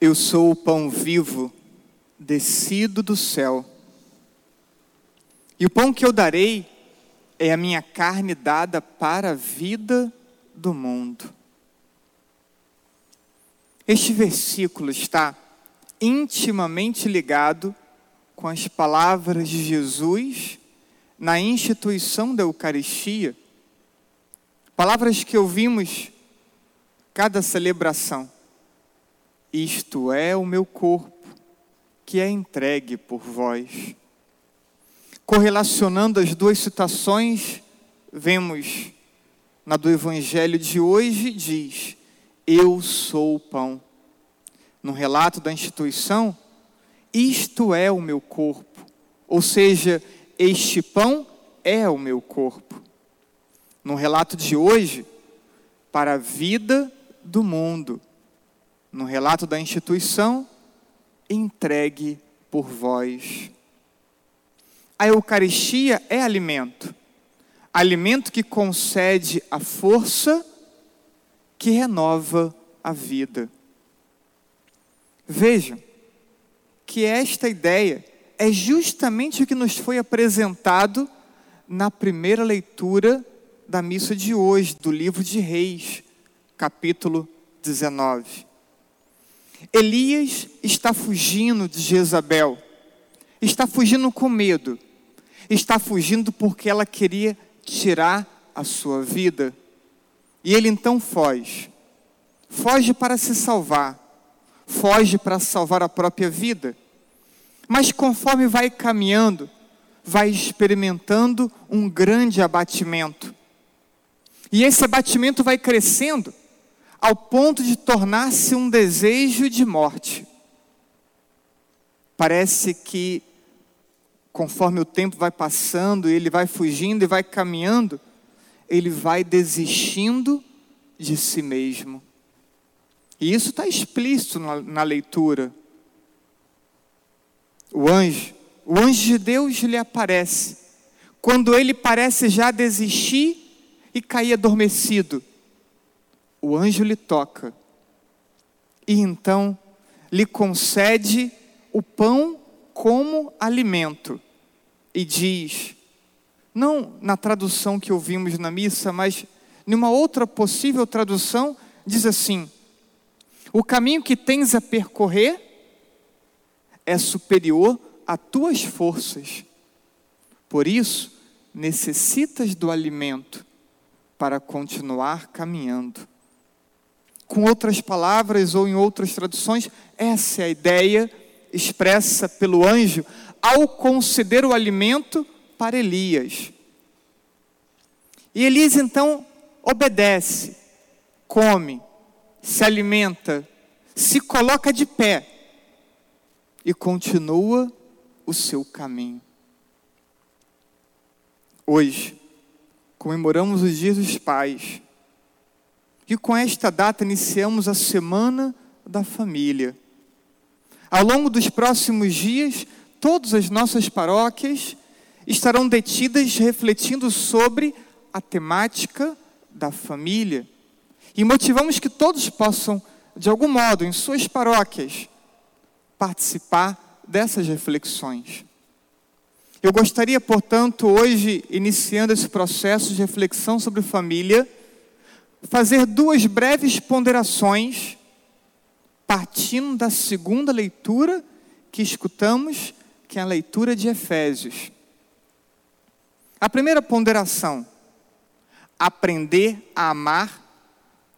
Eu sou o pão vivo, descido do céu. E o pão que eu darei é a minha carne dada para a vida do mundo. Este versículo está intimamente ligado com as palavras de Jesus na instituição da Eucaristia, palavras que ouvimos cada celebração. Isto é o meu corpo, que é entregue por vós. Correlacionando as duas citações, vemos na do Evangelho de hoje, diz: Eu sou o pão. No relato da instituição, isto é o meu corpo, ou seja, este pão é o meu corpo. No relato de hoje, para a vida do mundo no relato da instituição, entregue por vós. A Eucaristia é alimento, alimento que concede a força que renova a vida. Vejam que esta ideia é justamente o que nos foi apresentado na primeira leitura da missa de hoje, do livro de Reis, capítulo 19. Elias está fugindo de Jezabel, está fugindo com medo, está fugindo porque ela queria tirar a sua vida. E ele então foge. Foge para se salvar, foge para salvar a própria vida. Mas conforme vai caminhando, vai experimentando um grande abatimento. E esse abatimento vai crescendo ao ponto de tornar-se um desejo de morte. Parece que, conforme o tempo vai passando, ele vai fugindo e vai caminhando, ele vai desistindo de si mesmo. E isso está explícito na, na leitura. O anjo, o anjo de Deus lhe aparece. Quando ele parece já desistir e cair adormecido, o anjo lhe toca e então lhe concede o pão como alimento e diz, não na tradução que ouvimos na missa, mas numa outra possível tradução, diz assim: O caminho que tens a percorrer é superior a tuas forças. Por isso, necessitas do alimento para continuar caminhando. Com outras palavras ou em outras traduções, essa é a ideia expressa pelo anjo ao conceder o alimento para Elias. E Elias então obedece, come, se alimenta, se coloca de pé e continua o seu caminho. Hoje, comemoramos os dias dos pais e com esta data iniciamos a Semana da Família. Ao longo dos próximos dias, todas as nossas paróquias estarão detidas refletindo sobre a temática da família. E motivamos que todos possam, de algum modo, em suas paróquias, participar dessas reflexões. Eu gostaria, portanto, hoje, iniciando esse processo de reflexão sobre família, fazer duas breves ponderações, partindo da segunda leitura que escutamos, que é a leitura de Efésios. A primeira ponderação: aprender a amar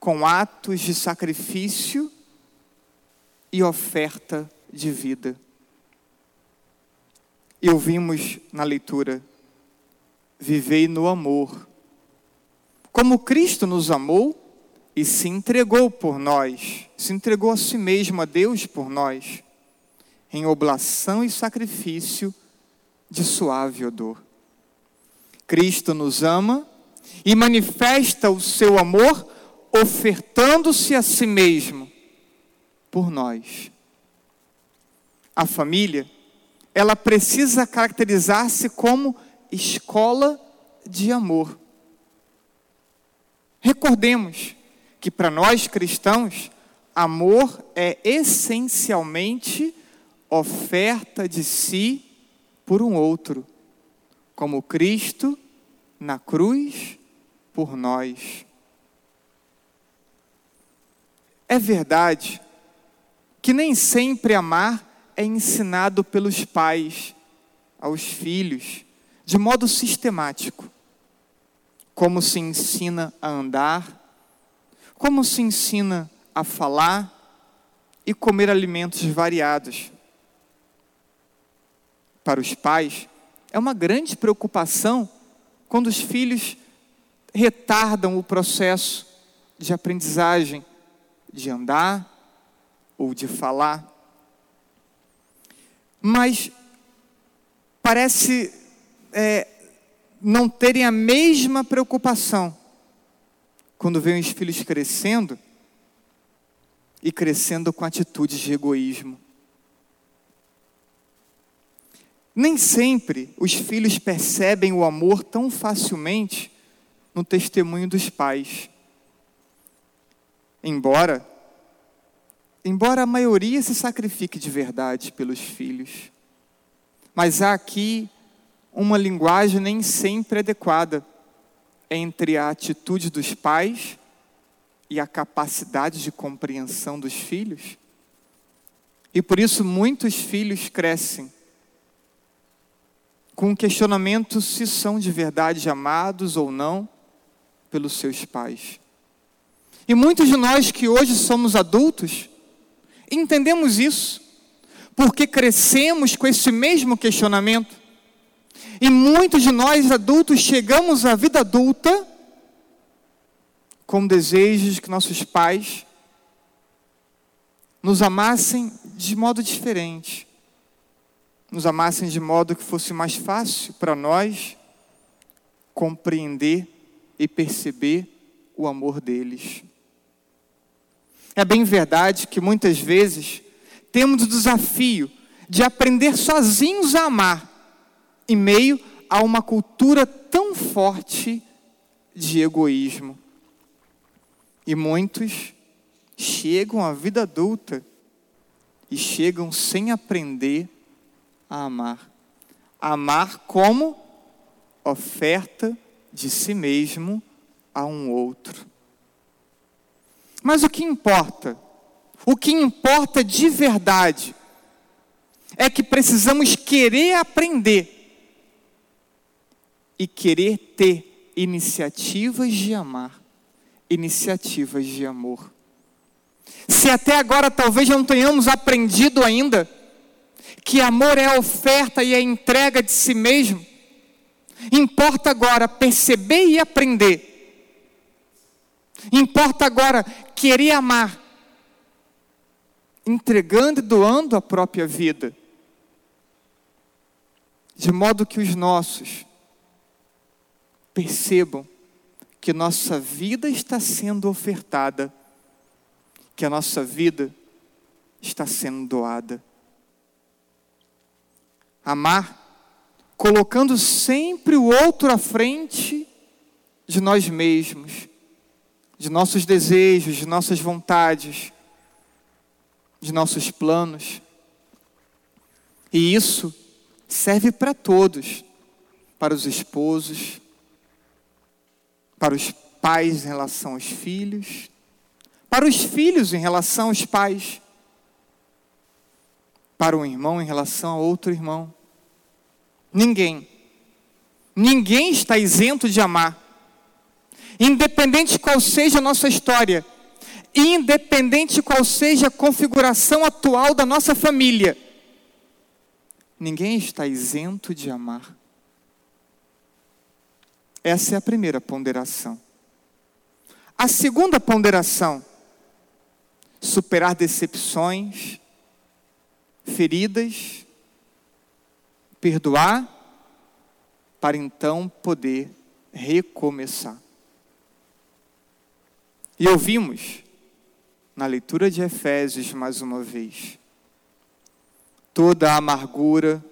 com atos de sacrifício e oferta de vida. E ouvimos na leitura: vivei no amor como Cristo nos amou e se entregou por nós, se entregou a si mesmo, a Deus por nós, em oblação e sacrifício de suave odor. Cristo nos ama e manifesta o seu amor ofertando-se a si mesmo por nós. A família, ela precisa caracterizar-se como escola de amor. Recordemos que para nós cristãos, amor é essencialmente oferta de si por um outro, como Cristo na cruz por nós. É verdade que nem sempre amar é ensinado pelos pais aos filhos de modo sistemático. Como se ensina a andar, como se ensina a falar e comer alimentos variados. Para os pais, é uma grande preocupação quando os filhos retardam o processo de aprendizagem, de andar ou de falar. Mas parece é, não terem a mesma preocupação quando veem os filhos crescendo e crescendo com atitudes de egoísmo. Nem sempre os filhos percebem o amor tão facilmente no testemunho dos pais. Embora embora a maioria se sacrifique de verdade pelos filhos, mas há aqui uma linguagem nem sempre adequada entre a atitude dos pais e a capacidade de compreensão dos filhos. E por isso muitos filhos crescem com o questionamento se são de verdade amados ou não pelos seus pais. E muitos de nós que hoje somos adultos, entendemos isso, porque crescemos com esse mesmo questionamento. E muitos de nós adultos chegamos à vida adulta com desejos que nossos pais nos amassem de modo diferente, nos amassem de modo que fosse mais fácil para nós compreender e perceber o amor deles. É bem verdade que muitas vezes temos o desafio de aprender sozinhos a amar, em meio a uma cultura tão forte de egoísmo. E muitos chegam à vida adulta e chegam sem aprender a amar. Amar como oferta de si mesmo a um outro. Mas o que importa? O que importa de verdade é que precisamos querer aprender e querer ter iniciativas de amar, iniciativas de amor. Se até agora talvez não tenhamos aprendido ainda que amor é a oferta e a entrega de si mesmo, importa agora perceber e aprender. Importa agora querer amar, entregando e doando a própria vida, de modo que os nossos percebam que nossa vida está sendo ofertada, que a nossa vida está sendo doada. Amar, colocando sempre o outro à frente de nós mesmos, de nossos desejos, de nossas vontades, de nossos planos. E isso serve para todos, para os esposos, para os pais em relação aos filhos, para os filhos em relação aos pais, para um irmão em relação a outro irmão. Ninguém, ninguém está isento de amar, independente qual seja a nossa história, independente qual seja a configuração atual da nossa família, ninguém está isento de amar. Essa é a primeira ponderação. A segunda ponderação: superar decepções, feridas, perdoar, para então poder recomeçar. E ouvimos na leitura de Efésios mais uma vez toda a amargura,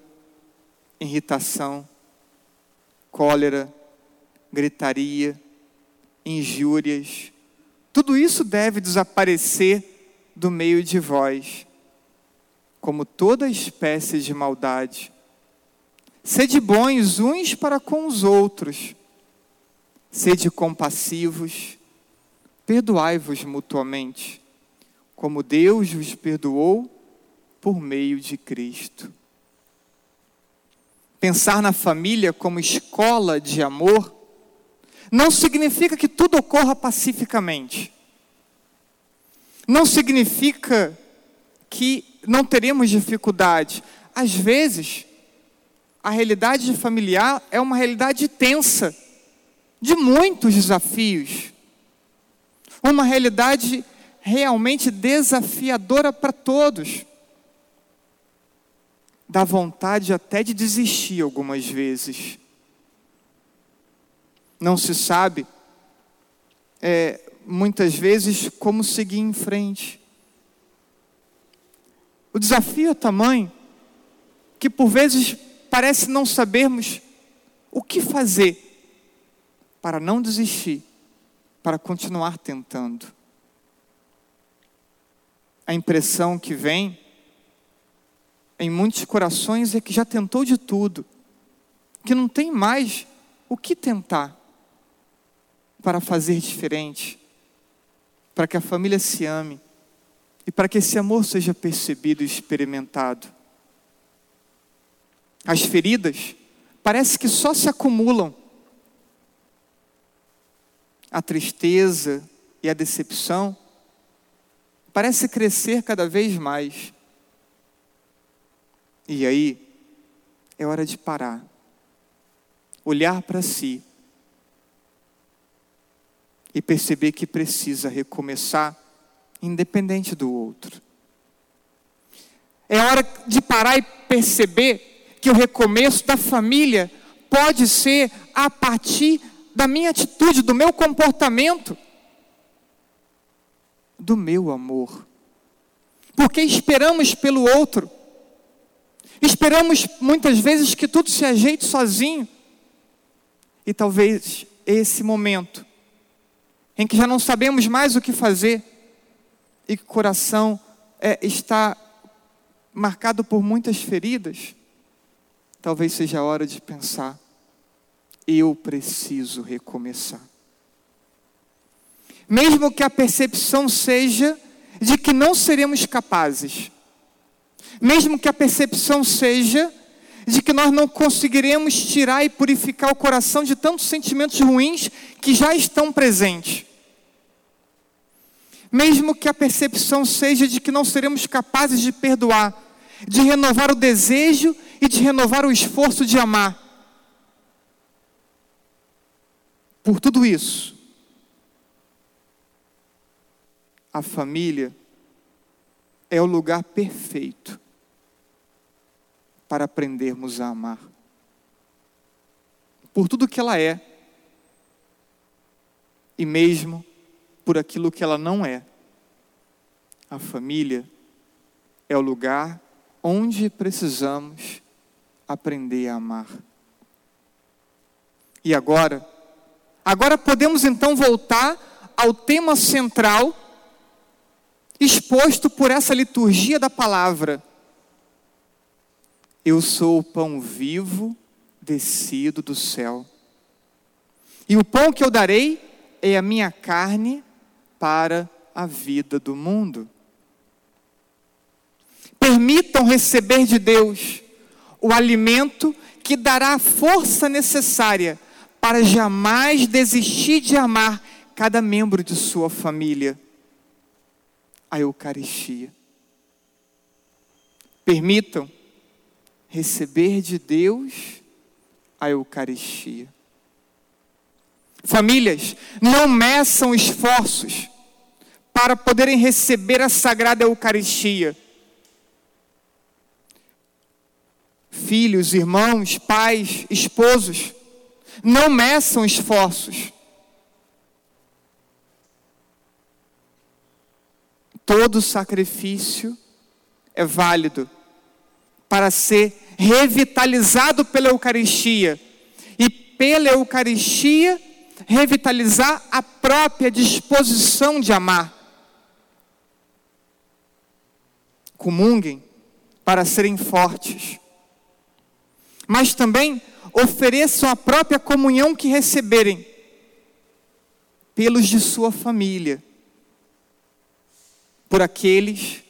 irritação, cólera, gritaria, injúrias, tudo isso deve desaparecer do meio de vós, como toda espécie de maldade. Sede bons uns para com os outros, sede compassivos, perdoai-vos mutuamente, como Deus vos perdoou por meio de Cristo. Pensar na família como escola de amor não significa que tudo ocorra pacificamente. Não significa que não teremos dificuldade. Às vezes, a realidade familiar é uma realidade tensa, de muitos desafios. Uma realidade realmente desafiadora para todos. Dá vontade até de desistir algumas vezes. Não se sabe, é, muitas vezes, como seguir em frente. O desafio é tamanho que, por vezes, parece não sabermos o que fazer para não desistir, para continuar tentando. A impressão que vem em muitos corações é que já tentou de tudo, que não tem mais o que tentar para fazer diferente, para que a família se ame e para que esse amor seja percebido e experimentado. As feridas parece que só se acumulam. A tristeza e a decepção parece crescer cada vez mais. E aí é hora de parar, olhar para si e perceber que precisa recomeçar, independente do outro. É hora de parar e perceber que o recomeço da família pode ser a partir da minha atitude, do meu comportamento, do meu amor. Porque esperamos pelo outro, esperamos muitas vezes que tudo se ajeite sozinho, e talvez esse momento, em que já não sabemos mais o que fazer, e que o coração é, está marcado por muitas feridas, talvez seja a hora de pensar: eu preciso recomeçar. Mesmo que a percepção seja de que não seremos capazes, mesmo que a percepção seja de que nós não conseguiremos tirar e purificar o coração de tantos sentimentos ruins que já estão presentes. Mesmo que a percepção seja de que não seremos capazes de perdoar, de renovar o desejo e de renovar o esforço de amar. Por tudo isso, a família é o lugar perfeito para aprendermos a amar. Por tudo que ela é, e mesmo por aquilo que ela não é. A família é o lugar onde precisamos aprender a amar. E agora, agora podemos então voltar ao tema central exposto por essa liturgia da palavra. Eu sou o pão vivo descido do céu. E o pão que eu darei é a minha carne para a vida do mundo. Permitam receber de Deus o alimento que dará a força necessária para jamais desistir de amar cada membro de sua família. A Eucaristia. Permitam receber de Deus a Eucaristia. Famílias, não meçam esforços para poderem receber a sagrada Eucaristia. Filhos, irmãos, pais, esposos, não meçam esforços. Todo sacrifício é válido para ser revitalizado pela Eucaristia. E pela Eucaristia, revitalizar a própria disposição de amar. comunguem para serem fortes, mas também ofereçam a própria comunhão que receberem pelos de sua família, por aqueles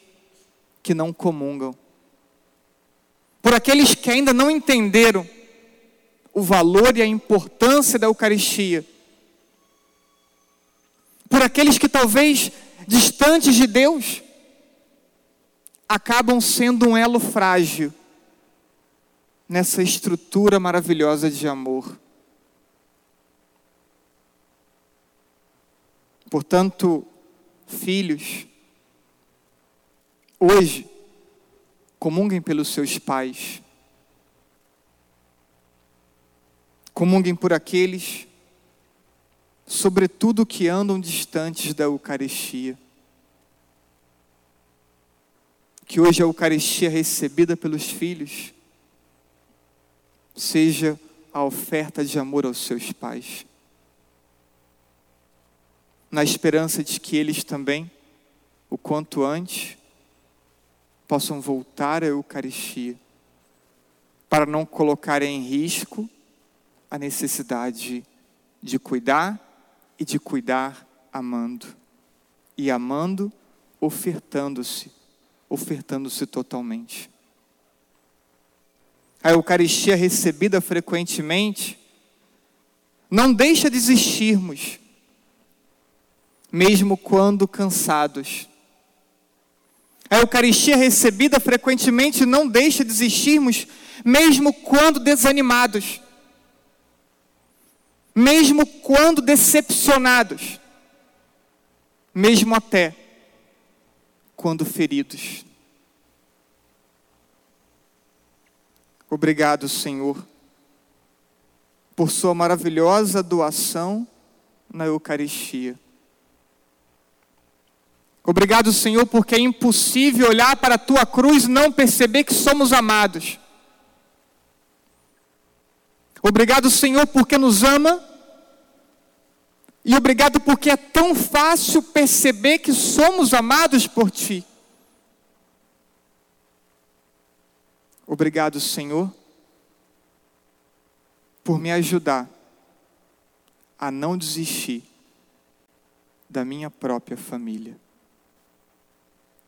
que não comungam, por aqueles que ainda não entenderam o valor e a importância da Eucaristia, por aqueles que talvez distantes de Deus acabam sendo um elo frágil nessa estrutura maravilhosa de amor. Portanto, filhos, hoje, comunguem pelos seus pais, comunguem por aqueles, sobretudo que andam distantes da Eucaristia. Que hoje a Eucaristia recebida pelos filhos seja a oferta de amor aos seus pais na esperança de que eles também, o quanto antes, possam voltar à Eucaristia, para não colocar em risco a necessidade de cuidar e de cuidar amando, e amando, ofertando-se, ofertando-se totalmente. A Eucaristia recebida frequentemente não deixa de existirmos mesmo quando cansados. A Eucaristia recebida frequentemente não deixa de existirmos, mesmo quando desanimados, mesmo quando decepcionados, mesmo até quando feridos. Obrigado, Senhor, por Sua maravilhosa doação na Eucaristia. Obrigado, Senhor, porque é impossível olhar para a tua cruz e não perceber que somos amados. Obrigado, Senhor, porque nos ama. E obrigado porque é tão fácil perceber que somos amados por ti. Obrigado, Senhor, por me ajudar a não desistir da minha própria família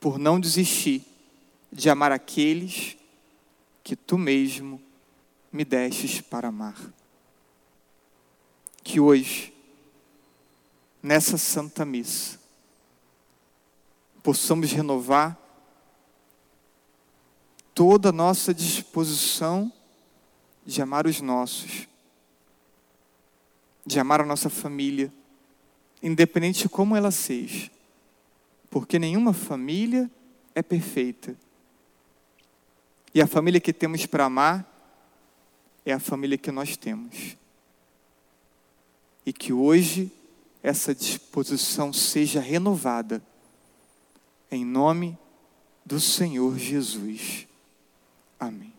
por não desistir de amar aqueles que tu mesmo me destes para amar. Que hoje, nessa Santa Missa, possamos renovar toda a nossa disposição de amar os nossos, de amar a nossa família, independente de como ela seja porque nenhuma família é perfeita. E a família que temos para amar é a família que nós temos. E que hoje essa disposição seja renovada, em nome do Senhor Jesus. Amém.